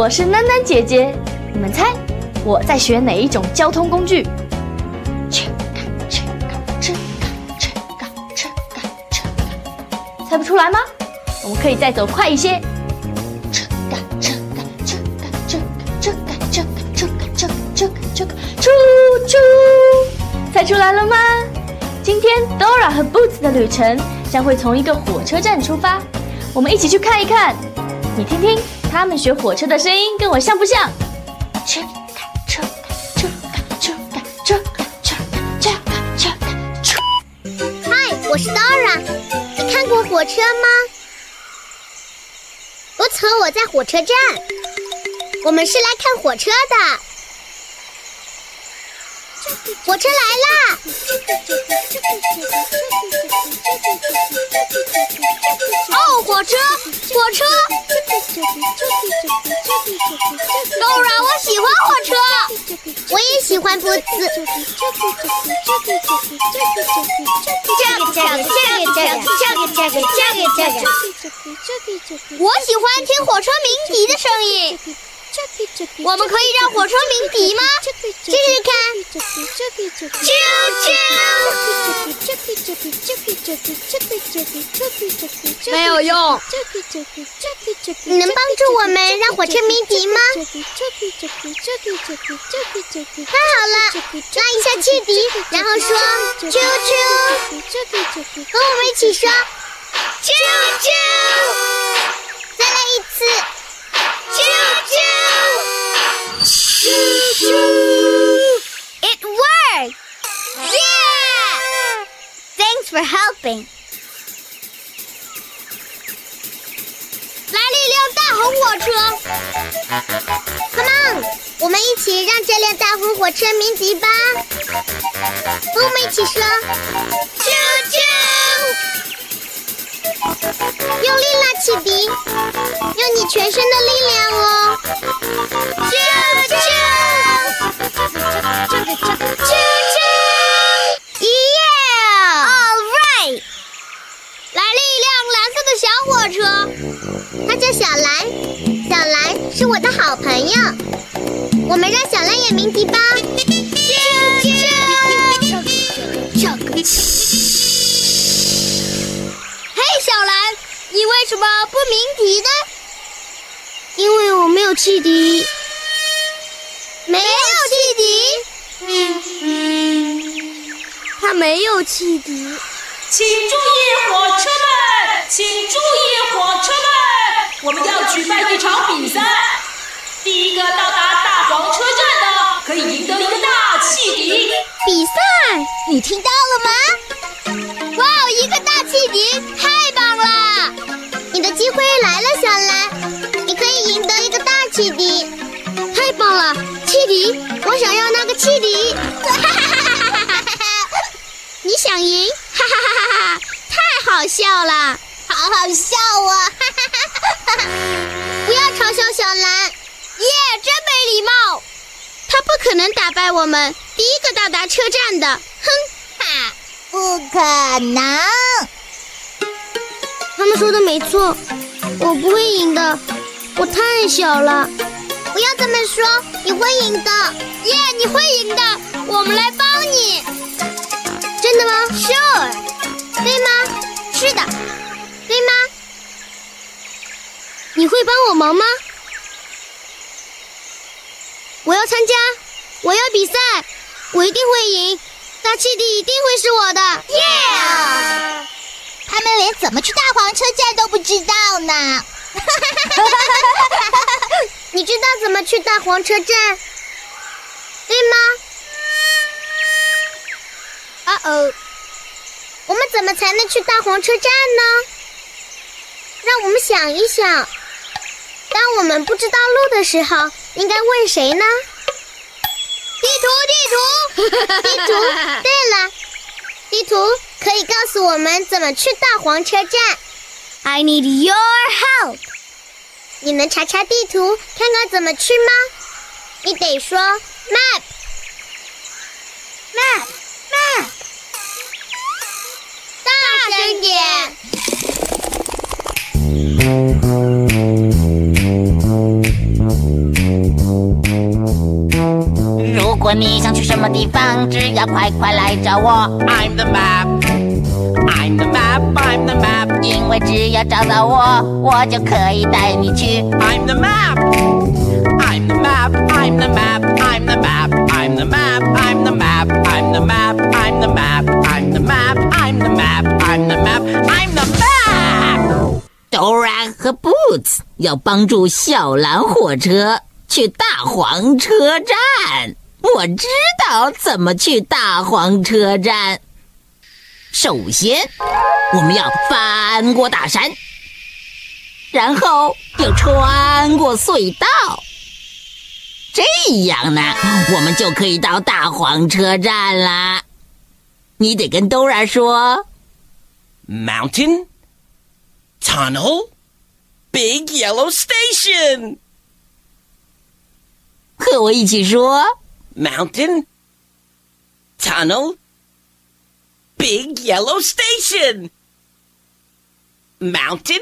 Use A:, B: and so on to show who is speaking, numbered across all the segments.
A: 我是囡囡姐姐，你们猜我在学哪一种交通工具？猜不出来吗？我们可以再走快一些。出出，猜出来了吗？今天 Dora 和 Boots 的旅程将会从一个火车站出发，我们一起去看一看。你听听。他们学火车的声音跟我像不像？车开，车开，车开，车开，车开，车开，车开，车开。
B: 嗨，我是 Dora，你看过火车吗？我曾，我在火车站，我们是来看火车的。火车来啦！哦，火车，火车！Dora，我喜欢火车，我也喜欢波子。这个，这个，这个，这个，这个，这个，这个，这个。我喜欢听火车鸣笛的声音。我们可以让火车鸣笛吗？试试看。啾啾。没有用。你能帮助我们让火车鸣笛吗？太好了，拉一下汽笛，然后说啾啾。和我们一起说啾啾。再来一次。啾啾啾啾，it works，yeah，thanks for helping。来了一辆大红火车，come on，我们一起让这辆大红火车鸣笛吧，和我们一起说。啾啾。用力拉汽笛，用你全身的力量哦。啾啾啾啾啾啾啾啾耶。all right，来了一辆蓝色的小火车，它叫小蓝。小蓝是我的好朋友。么不鸣笛呢？因为我没有汽笛，没有汽笛。嗯嗯，他没有汽笛。
C: 请注意，火车们，请注意，火车们。我们要举办一场比赛，第一个到达大黄车站的可以赢得一个大汽笛。
B: 比赛，你听到了吗？哇，一个大汽笛，想赢？哈哈哈哈哈！太好笑了，好好笑啊！不要嘲笑小兰，耶，真没礼貌！他不可能打败我们第一个到达车站的，哼哈，
D: 不可能！
B: 他们说的没错，我不会赢的，我太小了。不要这么说，你会赢的，耶，你会赢的，我们来帮你。真的吗？Sure，对吗？是的，对吗？你会帮我忙吗？我要参加，我要比赛，我一定会赢，大气笛一定会是我的
D: ！Yeah！！他们连怎么去大黄车站都不知道呢。
B: 你知道怎么去大黄车站，对吗？啊哦，我们怎么才能去大黄车站呢？让我们想一想，当我们不知道路的时候，应该问谁呢？地图，地图，地图。对了，地图可以告诉我们怎么去大黄车站。I need your help。你能查查地图，看看怎么去吗？你得说 map，map，map。大声点。
E: 如果你想去什么地方，只要快快来找我。I'm the map, I'm the map, I'm the map。因为只要找到我，我就可以带你去。I'm the map, I'm the map, I'm the map, I'm the map, I'm the map, I'm the map, I'm the map, I'm the map, I'm the map, I'm the map, Dora 和 Boots 要帮助小蓝火车去大黄车站。我知道怎么去大黄车站。首先，我们要翻过大山，然后又穿过隧道，这样呢，我们就可以到大黄车站啦。你得跟 Dora 说
F: ：Mountain, tunnel, big yellow station。
E: 和我一起说。
F: mountain, tunnel, big yellow station. Mountain,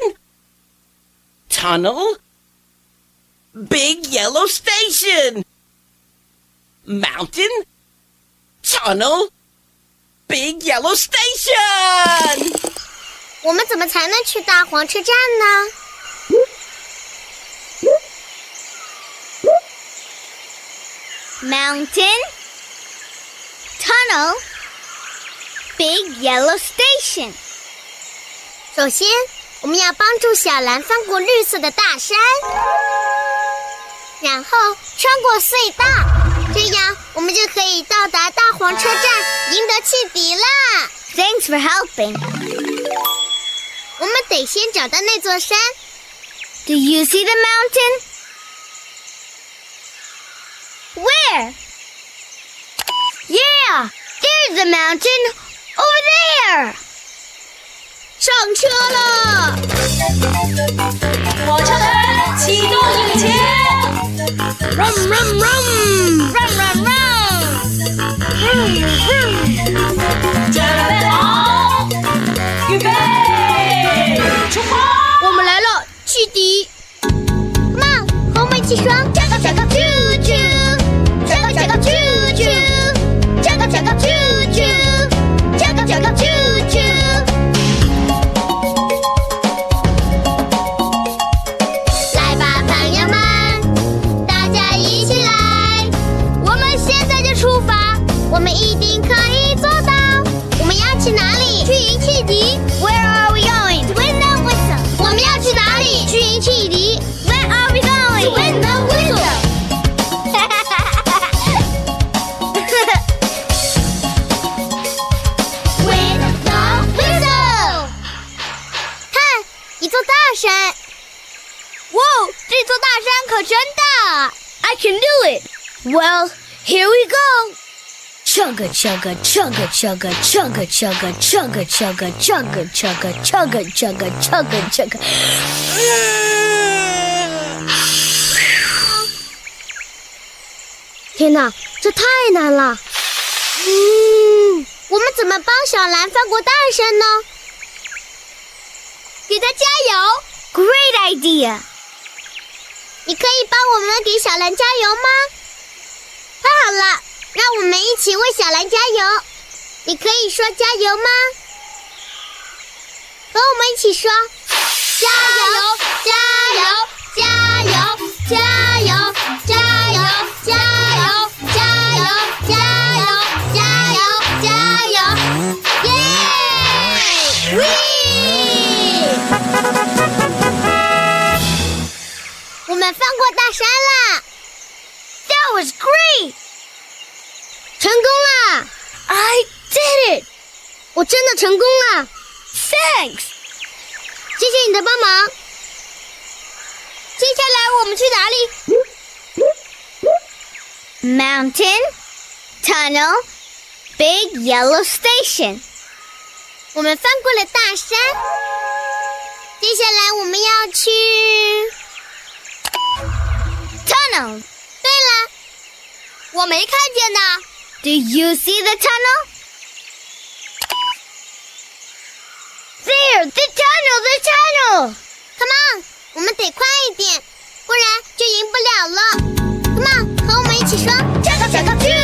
F: tunnel, big yellow station. Mountain, tunnel, big yellow station.
B: 我们怎么才能去大黄车站呢？Mountain, tunnel, big yellow station。首先，我们要帮助小蓝翻过绿色的大山，然后穿过隧道，这样我们就可以到达大黄车站，赢得汽笛啦！Thanks for helping。我们得先找到那座山。Do you see the mountain? Where? Yeah, there's the mountain over there. 上车了！
C: 火车们启动引擎！
B: Run, run, run! Run, run, run! Well, here we go. Chugga chugga chugga chugga chugga chugga chugga chugga chugga chugga chugga chugga chugga chugga. 天哪，这太难了！嗯，我们怎么帮小蓝翻过大山呢？给他加油！Great idea！ 你可以帮我们给小兰加油吗？太好了让我们一起为小兰加油。你可以说加油吗？和我们一起说加油加油加油加油。们翻过大山了
D: ！That was great！
B: 成功了
D: ！I did it！
B: 我真的成功了
D: ！Thanks！
B: 谢谢你的帮忙。接下来我们去
D: 哪里？Mountain Tunnel Big Yellow Station。
B: 我们翻过了大山。接下来我们要去
D: Tunnel。
B: 对了，
D: 我没看见呢。Do you see the tunnel? There, the tunnel, the tunnel.
B: Come on，我们得快一点，不然就赢不了了。Come on，和我们一起说
D: ：Chugga chugga choo choo，chugga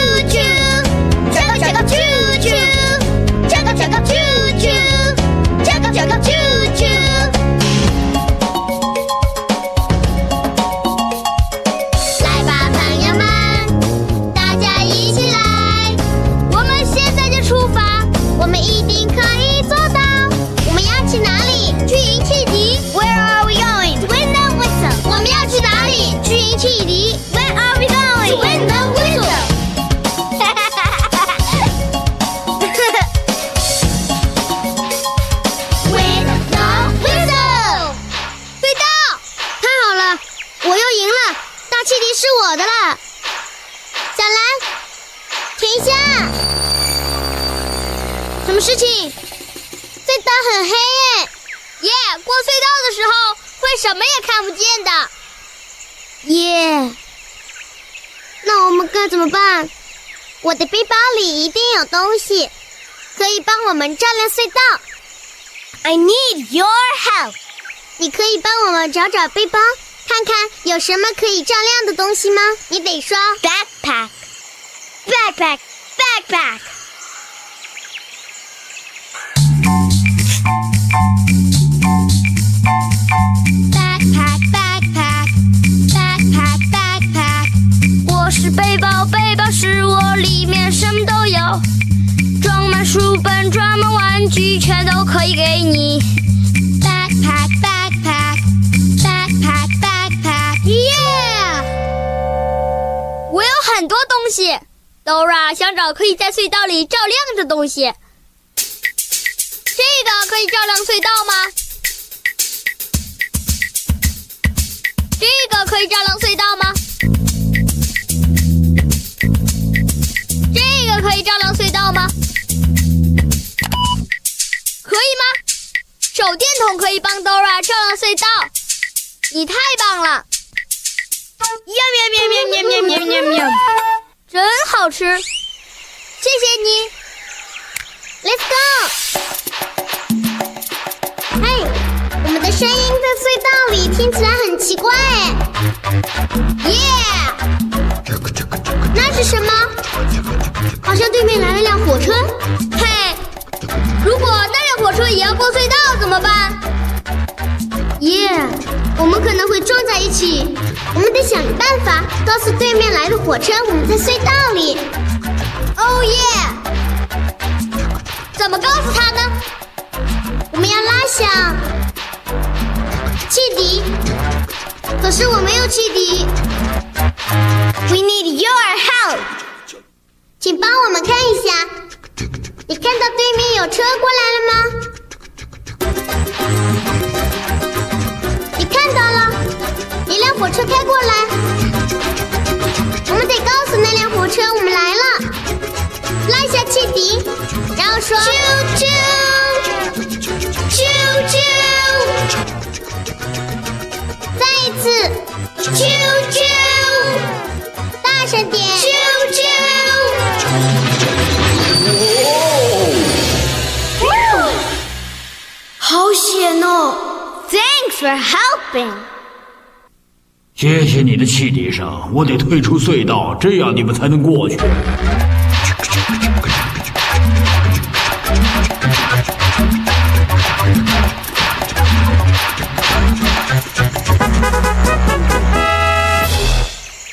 B: 怎么办？我的背包里一定有东西，可以帮我们照亮隧道。
D: I need your help.
B: 你可以帮我们找找背包，看看有什么可以照亮的东西吗？你得说
D: Backpack. Backpack. Backpack.
B: backpack
C: 里面什么都有，装满书本，装满玩具，全都可以给你。
B: backpack backpack backpack backpack。Yeah！
C: 我有很多东西，Dora 想找可以在隧道里照亮的东西。这个可以照亮隧道吗？这个可以照亮隧道吗？手电筒可以帮 Dora 照亮隧道，你太棒了！喵喵喵喵喵喵喵喵喵，真好吃，谢谢你。
B: Let's go！嘿，我们的声音在隧道里听起来很奇怪哎。耶！那是什么？好像对面来了辆火车。
C: 嘿，如果那辆火车也要过隧道怎么办？
B: 耶！我们可能会撞在一起，我们得想个办法告诉对面来的火车我们在隧道里。
C: 哦耶！怎么告诉他呢？
B: 我们要拉响汽笛，可是我没有汽笛
D: ，We need your help.
B: 请帮我们看一下。你看到对面有车过来了吗？你看到了，一辆火车开过来，我们得告诉那辆火车我们来了，拉一下汽笛，然后说啾啾啾啾，再一次啾啾，大声点。啾
C: 好险哦
D: ！Thanks for helping.
G: 谢谢你的汽笛声，我得退出隧道，这样你们才能过去。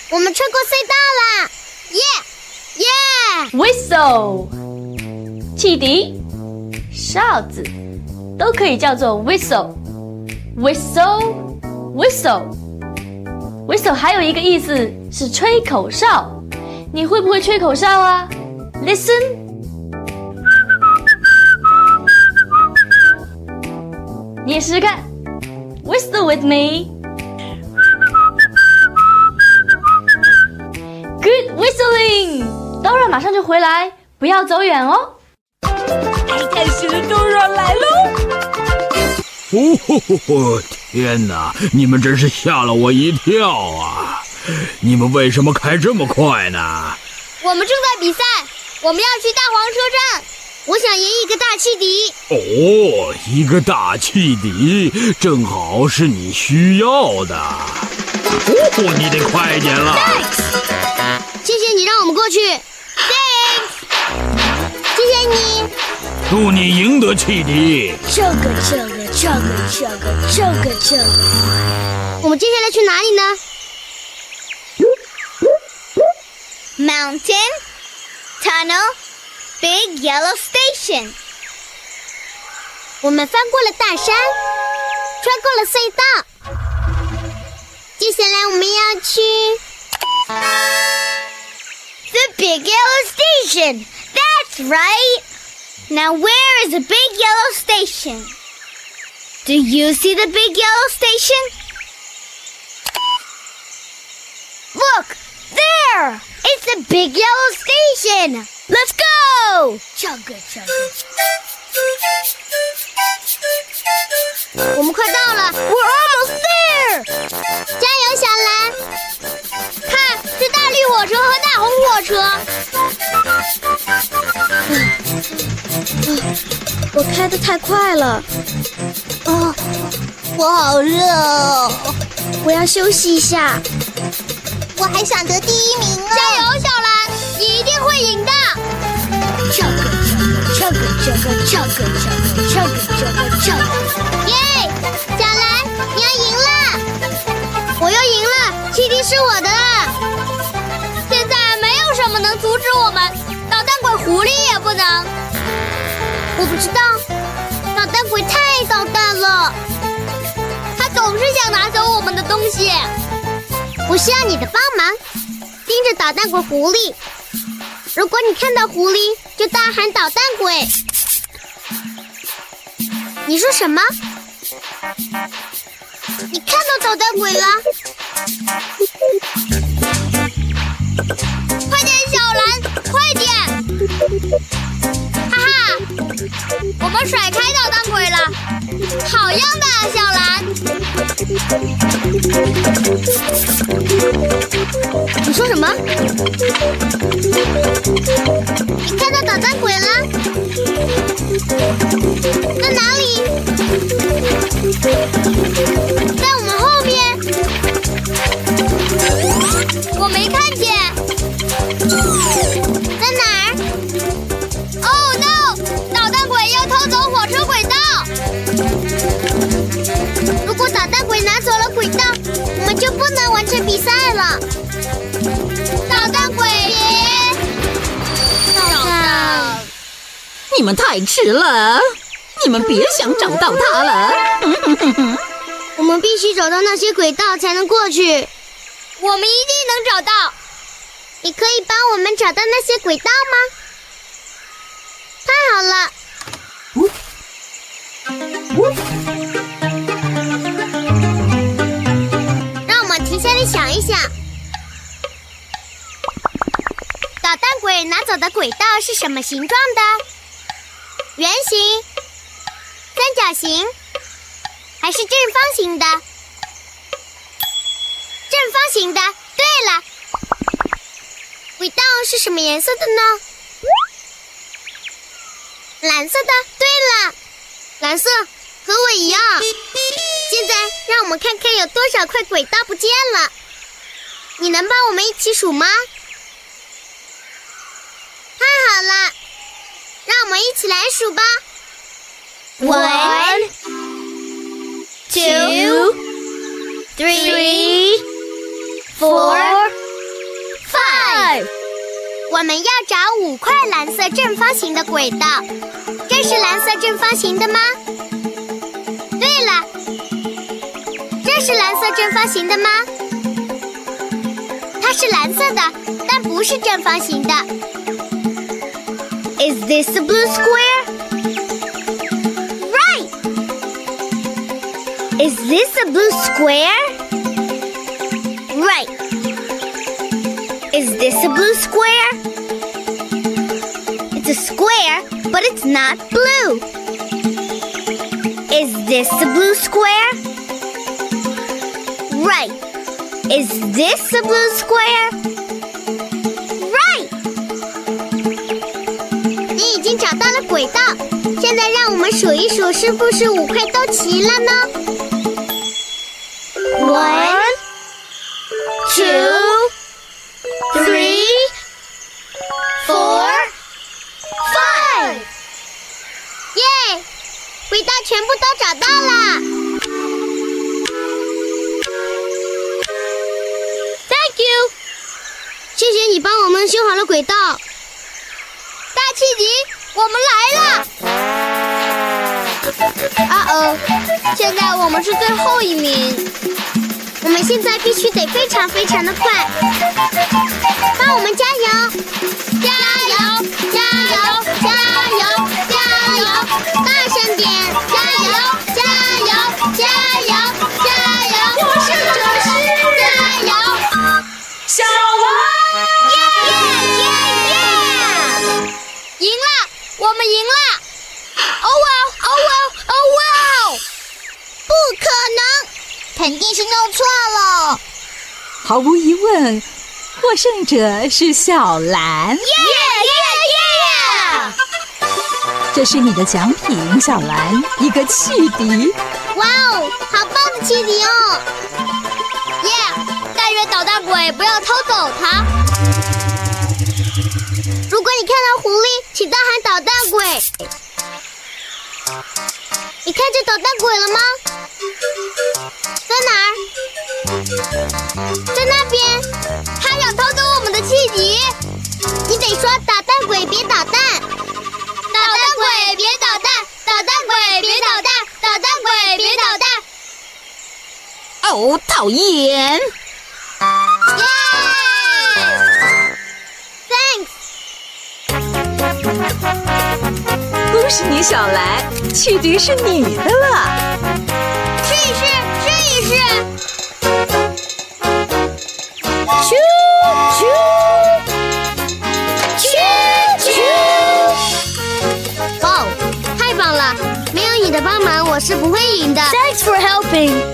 B: 我们穿过隧道啦！耶耶
C: ！Whistle，汽笛、哨子都可以叫做 whistle。Whistle，whistle。
A: ，whistle 还有一个意思是吹口哨。你会不会吹口哨啊？Listen，你也试试看，whistle with me。Good whistling，当然马上就回来，不要走远哦。
C: 爱探险的 Dora 来喽！
G: 哦吼吼吼！天哪，你们真是吓了我一跳啊！你们为什么开这么快呢？
B: 我们正在比赛，我们要去大黄车站。我想赢一个大汽笛。
G: 哦，一个大汽笛，正好是你需要的。哦，你得快点了。
B: Thanks，谢谢你让我们过去。Thanks，谢谢你。
G: 祝你赢得汽笛。
B: 这个，这个，这个，这个，这个，这个。我们接下来去哪里呢？Mountain Tunnel Big Yellow Station。我们翻过了大山，穿过了隧道。接下来我们要去 The Big Yellow Station. That's right. Now where is the Big Yellow Station? Do you see the Big Yellow Station? Look! There! It's the Big Yellow Station! Let's go! Chugga chugga. 我们快到了，We're almost there！加油，小蓝！看，是大绿火车和大红火车。 我开的太快了，哦，我好热哦，我要休息一下。我还想得第一名呢！加油，小兰，你一定会赢的！耶！小兰，你要赢了！我又赢了，汽笛是我的了。现在没有什么能阻止我们，狐狸也不能。我不知道，捣蛋鬼太捣蛋了，他总是想拿走我们的东西。我需要你的帮忙，盯着捣蛋鬼狐狸。如果你看到狐狸，就大喊“捣蛋鬼”。你说什么？你看到捣蛋鬼了？快点，小蓝，快点！哈哈，我们甩开捣蛋鬼了，好样的，小蓝！你说什么？你看到捣蛋鬼了？在哪里？
H: 你们太迟了，你们别想找到他了。
B: 我们必须找到那些轨道才能过去。我们一定能找到。你可以帮我们找到那些轨道吗？太好了。让我们停下来想一想，捣蛋鬼拿走的轨道是什么形状的？圆形、三角形，还是正方形的？正方形的。对了，轨道是什么颜色的呢？蓝色的。对了，蓝色和我一样。现在让我们看看有多少块轨道不见了。你能帮我们一起数吗？太好了，让我们一起来数吧。One, two, three, four, five。我们要找五块蓝色正方形的轨道，这是蓝色正方形的吗？对了，这是蓝色正方形的吗？它是蓝色的，但不是正方形的。Is this a blue square? Right. Is this a blue square? Right. Is this a blue square? It's a square, but it's not blue. Is this a blue square? Right. Is this a blue square? 数一数是不是五块都齐了呢？One, two, three, four, five. 耶！轨道全部都找到了。Thank you，谢谢你帮我们修好了轨道。大气笛，我们来了！啊哦，现在我们是最后一名。我们现在必须得非常非常的快，帮我们加油！加油！加油！加油！加油！大声点！加油！加油！加油！加油！
C: 获胜者是
B: 加油！
C: 小王。
B: 耶耶耶！赢了，我们赢了！哦哇哦哇哦哇！不可能，肯定是弄错了。
I: 毫无疑问，获胜者是小蓝。
B: 耶耶耶！
I: 这是你的奖品，小蓝，一个汽笛。
B: 哇哦，好棒的汽笛哦！耶！但愿捣蛋鬼不要偷走它。如果你看到狐狸，请大喊捣蛋鬼。你看见捣蛋鬼了吗？在哪儿？在那边。他想偷走我们的汽笛。你得说捣蛋鬼别捣蛋。捣蛋鬼别捣蛋，捣蛋鬼别捣蛋，捣蛋鬼别捣蛋。
H: 哦，讨厌！
B: 耶！Thanks，
I: 恭喜你，小蓝，汽笛是你的了。
B: 试一试，试一试。咻咻咻咻！哦，太棒了！没有你的帮忙，我是不会赢的。
A: Thanks for helping。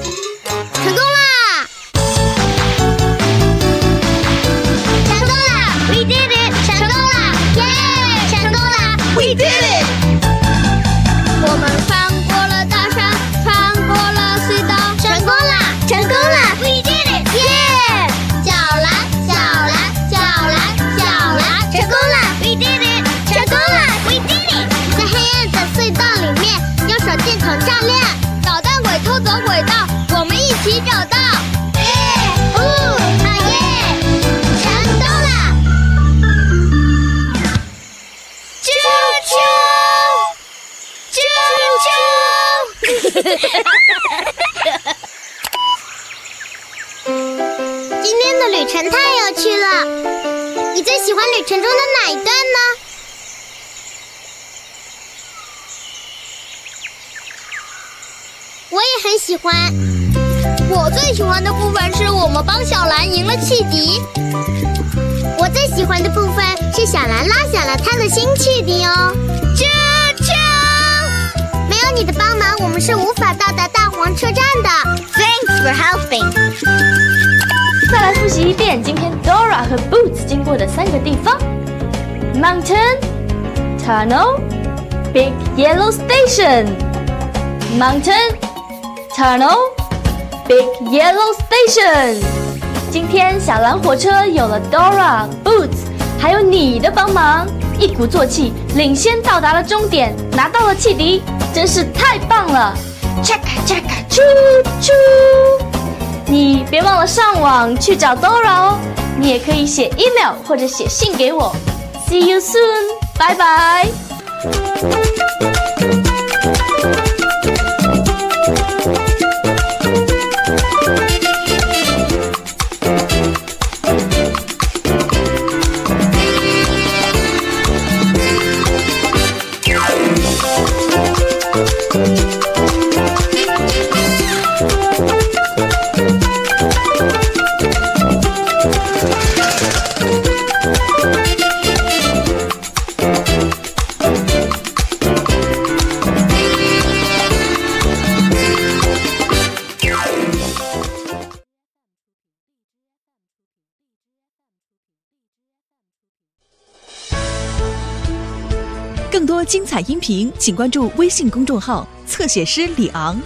B: 喜欢的部分是我们帮小蓝赢了汽笛。我最喜欢的部分是小蓝拉响了他的新汽笛哦。啾啾！没有你的帮忙，我们是无法到达大黄车站的。Thanks for helping。
A: 再来复习一遍今天 Dora 和 Boots 经过的三个地方：Mountain、Tunnel、Big Yellow Station。Mountain、Tunnel、Big Yellow Station。今天小蓝火车有了 Dora、Boots，还有你的帮忙，一鼓作气，领先到达了终点，拿到了汽笛，真是太棒了！Chaka chaka 啾啾。你别忘了上网去找 Dora 哦。你也可以写 email 或者写信给我。See you soon，拜拜。
J: 音频，请关注微信公众号“侧写师李昂”。